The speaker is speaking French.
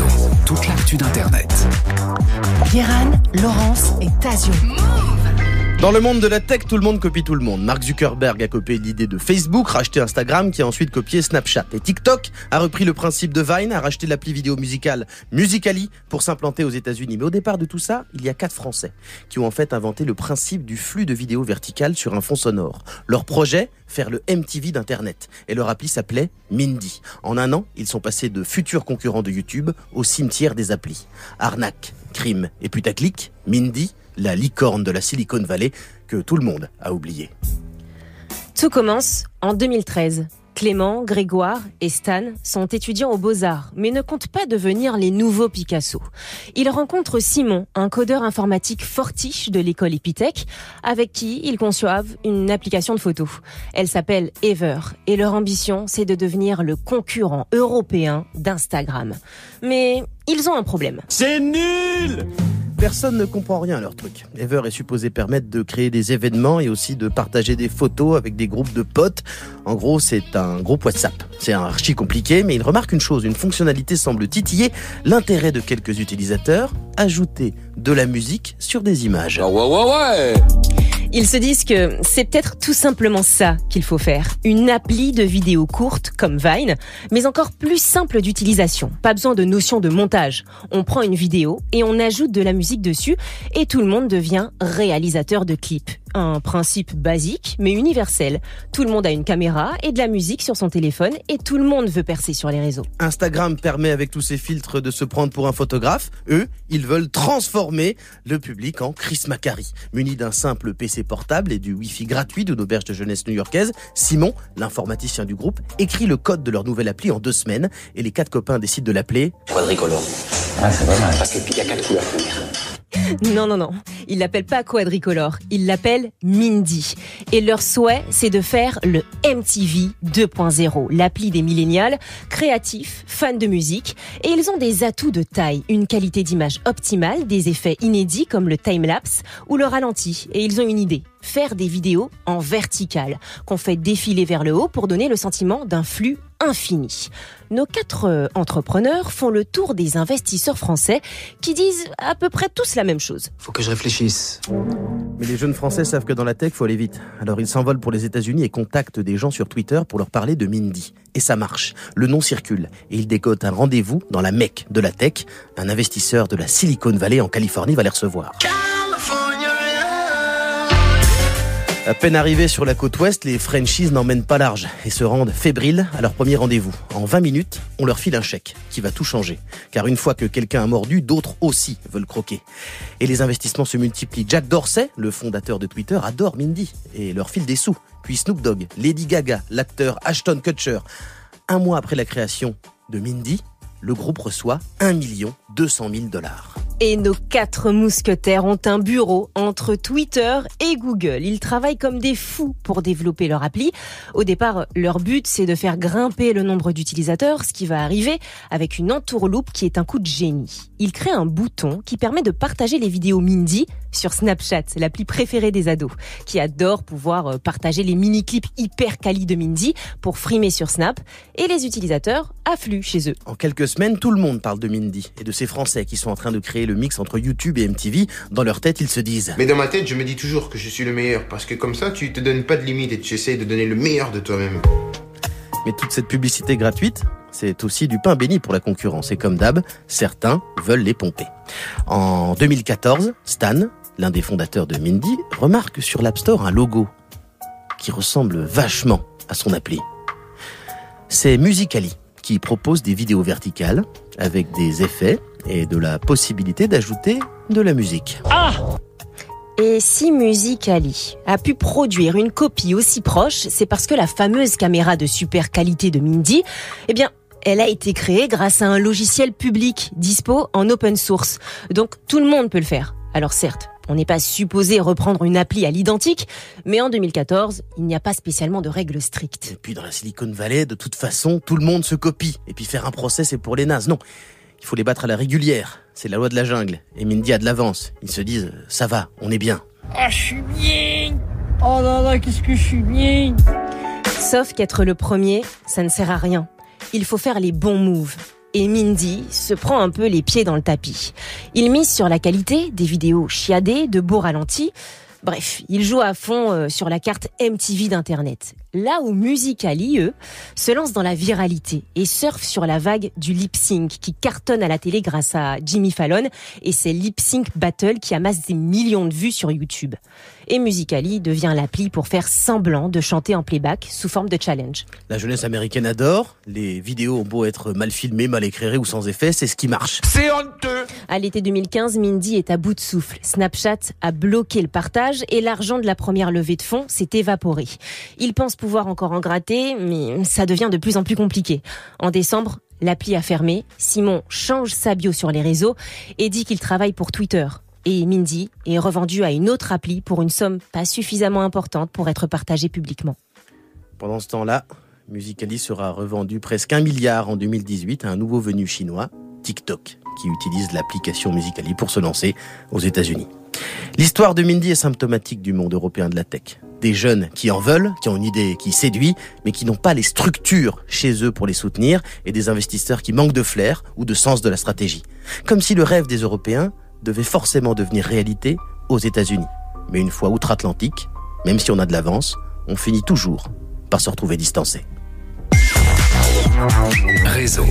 réseaux, toute l'actu d'Internet. Guéran, Laurence et Tazio. Dans le monde de la tech, tout le monde copie tout le monde. Mark Zuckerberg a copié l'idée de Facebook, racheté Instagram, qui a ensuite copié Snapchat. Et TikTok a repris le principe de Vine, a racheté l'appli vidéo musicale Musically pour s'implanter aux États-Unis. Mais au départ de tout ça, il y a quatre Français qui ont en fait inventé le principe du flux de vidéo vertical sur un fond sonore. Leur projet, faire le MTV d'Internet. Et leur appli s'appelait Mindy. En un an, ils sont passés de futurs concurrents de YouTube au cimetière des applis. Arnaque, crime et putaclic, Mindy la licorne de la Silicon Valley que tout le monde a oublié. Tout commence en 2013. Clément, Grégoire et Stan sont étudiants aux Beaux-Arts, mais ne comptent pas devenir les nouveaux Picasso. Ils rencontrent Simon, un codeur informatique fortiche de l'école Epitech, avec qui ils conçoivent une application de photo. Elle s'appelle Ever, et leur ambition, c'est de devenir le concurrent européen d'Instagram. Mais ils ont un problème. C'est nul Personne ne comprend rien à leur truc. Ever est supposé permettre de créer des événements et aussi de partager des photos avec des groupes de potes. En gros, c'est un groupe WhatsApp. C'est un archi compliqué, mais il remarque une chose, une fonctionnalité semble titiller l'intérêt de quelques utilisateurs, ajouter de la musique sur des images. Ah ils se disent que c'est peut-être tout simplement ça qu'il faut faire. Une appli de vidéo courte comme Vine, mais encore plus simple d'utilisation. Pas besoin de notion de montage. On prend une vidéo et on ajoute de la musique dessus et tout le monde devient réalisateur de clips. Un principe basique mais universel. Tout le monde a une caméra et de la musique sur son téléphone et tout le monde veut percer sur les réseaux. Instagram permet avec tous ses filtres de se prendre pour un photographe. Eux, ils veulent transformer le public en Chris Macari. Muni d'un simple PC portable et du Wi-Fi gratuit d'une auberge de jeunesse new-yorkaise, Simon, l'informaticien du groupe, écrit le code de leur nouvelle appli en deux semaines et les quatre copains décident de l'appeler Quadricolore. Ouais, c'est pas mal. Parce qu'il y a quatre couleurs. Non, non, non. Ils l'appellent pas quadricolore. Ils l'appellent Mindy. Et leur souhait, c'est de faire le MTV 2.0, l'appli des millénials, créatifs, fans de musique. Et ils ont des atouts de taille, une qualité d'image optimale, des effets inédits comme le time-lapse ou le ralenti. Et ils ont une idée. Faire des vidéos en verticale, qu'on fait défiler vers le haut pour donner le sentiment d'un flux infini. Nos quatre euh, entrepreneurs font le tour des investisseurs français qui disent à peu près tous la même chose. Faut que je réfléchisse. Mais les jeunes français savent que dans la tech, faut aller vite. Alors ils s'envolent pour les États-Unis et contactent des gens sur Twitter pour leur parler de Mindy. Et ça marche. Le nom circule et ils décotent un rendez-vous dans la Mecque de la tech. Un investisseur de la Silicon Valley en Californie va les recevoir. À peine arrivés sur la côte ouest, les Frenchies n'emmènent pas large et se rendent fébriles à leur premier rendez-vous. En 20 minutes, on leur file un chèque qui va tout changer. Car une fois que quelqu'un a mordu, d'autres aussi veulent croquer. Et les investissements se multiplient. Jack Dorsey, le fondateur de Twitter, adore Mindy et leur file des sous. Puis Snoop Dogg, Lady Gaga, l'acteur Ashton Kutcher. Un mois après la création de Mindy, le groupe reçoit 1 200 000 dollars. Et nos quatre mousquetaires ont un bureau entre Twitter et Google. Ils travaillent comme des fous pour développer leur appli. Au départ, leur but, c'est de faire grimper le nombre d'utilisateurs, ce qui va arriver avec une entourloupe qui est un coup de génie. Ils créent un bouton qui permet de partager les vidéos Mindy sur Snapchat, l'appli préférée des ados, qui adore pouvoir euh, partager les mini-clips hyper quali de Mindy pour frimer sur Snap. Et les utilisateurs affluent chez eux. En quelques semaines, tout le monde parle de Mindy et de ces Français qui sont en train de créer le mix entre YouTube et MTV. Dans leur tête, ils se disent Mais dans ma tête, je me dis toujours que je suis le meilleur parce que comme ça, tu te donnes pas de limite et tu essayes de donner le meilleur de toi-même. Mais toute cette publicité gratuite, c'est aussi du pain béni pour la concurrence. Et comme d'hab, certains veulent les pomper. En 2014, Stan, l'un des fondateurs de Mindy, remarque sur l'App Store un logo qui ressemble vachement à son appli. C'est Musically qui propose des vidéos verticales avec des effets et de la possibilité d'ajouter de la musique. Ah et si Musicali a pu produire une copie aussi proche, c'est parce que la fameuse caméra de super qualité de Mindy, eh bien, elle a été créée grâce à un logiciel public dispo en open source. Donc tout le monde peut le faire. Alors certes, on n'est pas supposé reprendre une appli à l'identique, mais en 2014, il n'y a pas spécialement de règles strictes. Et puis dans la Silicon Valley, de toute façon, tout le monde se copie. Et puis faire un procès, c'est pour les nazes. Non, il faut les battre à la régulière. C'est la loi de la jungle. Et Mindy a de l'avance. Ils se disent, ça va, on est bien. Ah, je suis bien Oh là là, qu'est-ce que je suis bien Sauf qu'être le premier, ça ne sert à rien. Il faut faire les bons moves. et Mindy se prend un peu les pieds dans le tapis. Il mise sur la qualité des vidéos chiadées, de beaux ralentis. Bref, il joue à fond euh, sur la carte MTV d'Internet. Là où Musical.ly, eux, se lance dans la viralité et surfe sur la vague du lip sync qui cartonne à la télé grâce à Jimmy Fallon et ses lip sync battles qui amassent des millions de vues sur YouTube. Et Musical.ly devient l'appli pour faire semblant de chanter en playback sous forme de challenge. La jeunesse américaine adore. Les vidéos ont beau être mal filmées, mal éclairées ou sans effet, c'est ce qui marche. C'est honteux À l'été 2015, Mindy est à bout de souffle. Snapchat a bloqué le partage et l'argent de la première levée de fonds s'est évaporé. Il pense pouvoir encore en gratter, mais ça devient de plus en plus compliqué. En décembre, l'appli a fermé. Simon change sa bio sur les réseaux et dit qu'il travaille pour Twitter. Et Mindy est revendu à une autre appli pour une somme pas suffisamment importante pour être partagée publiquement. Pendant ce temps-là, Musical.ly sera revendu presque un milliard en 2018 à un nouveau venu chinois, TikTok, qui utilise l'application Musical.ly pour se lancer aux États-Unis. L'histoire de Mindy est symptomatique du monde européen de la tech. Des jeunes qui en veulent, qui ont une idée qui séduit, mais qui n'ont pas les structures chez eux pour les soutenir, et des investisseurs qui manquent de flair ou de sens de la stratégie. Comme si le rêve des Européens devait forcément devenir réalité aux États-Unis. Mais une fois outre-Atlantique, même si on a de l'avance, on finit toujours par se retrouver distancé. Réseau.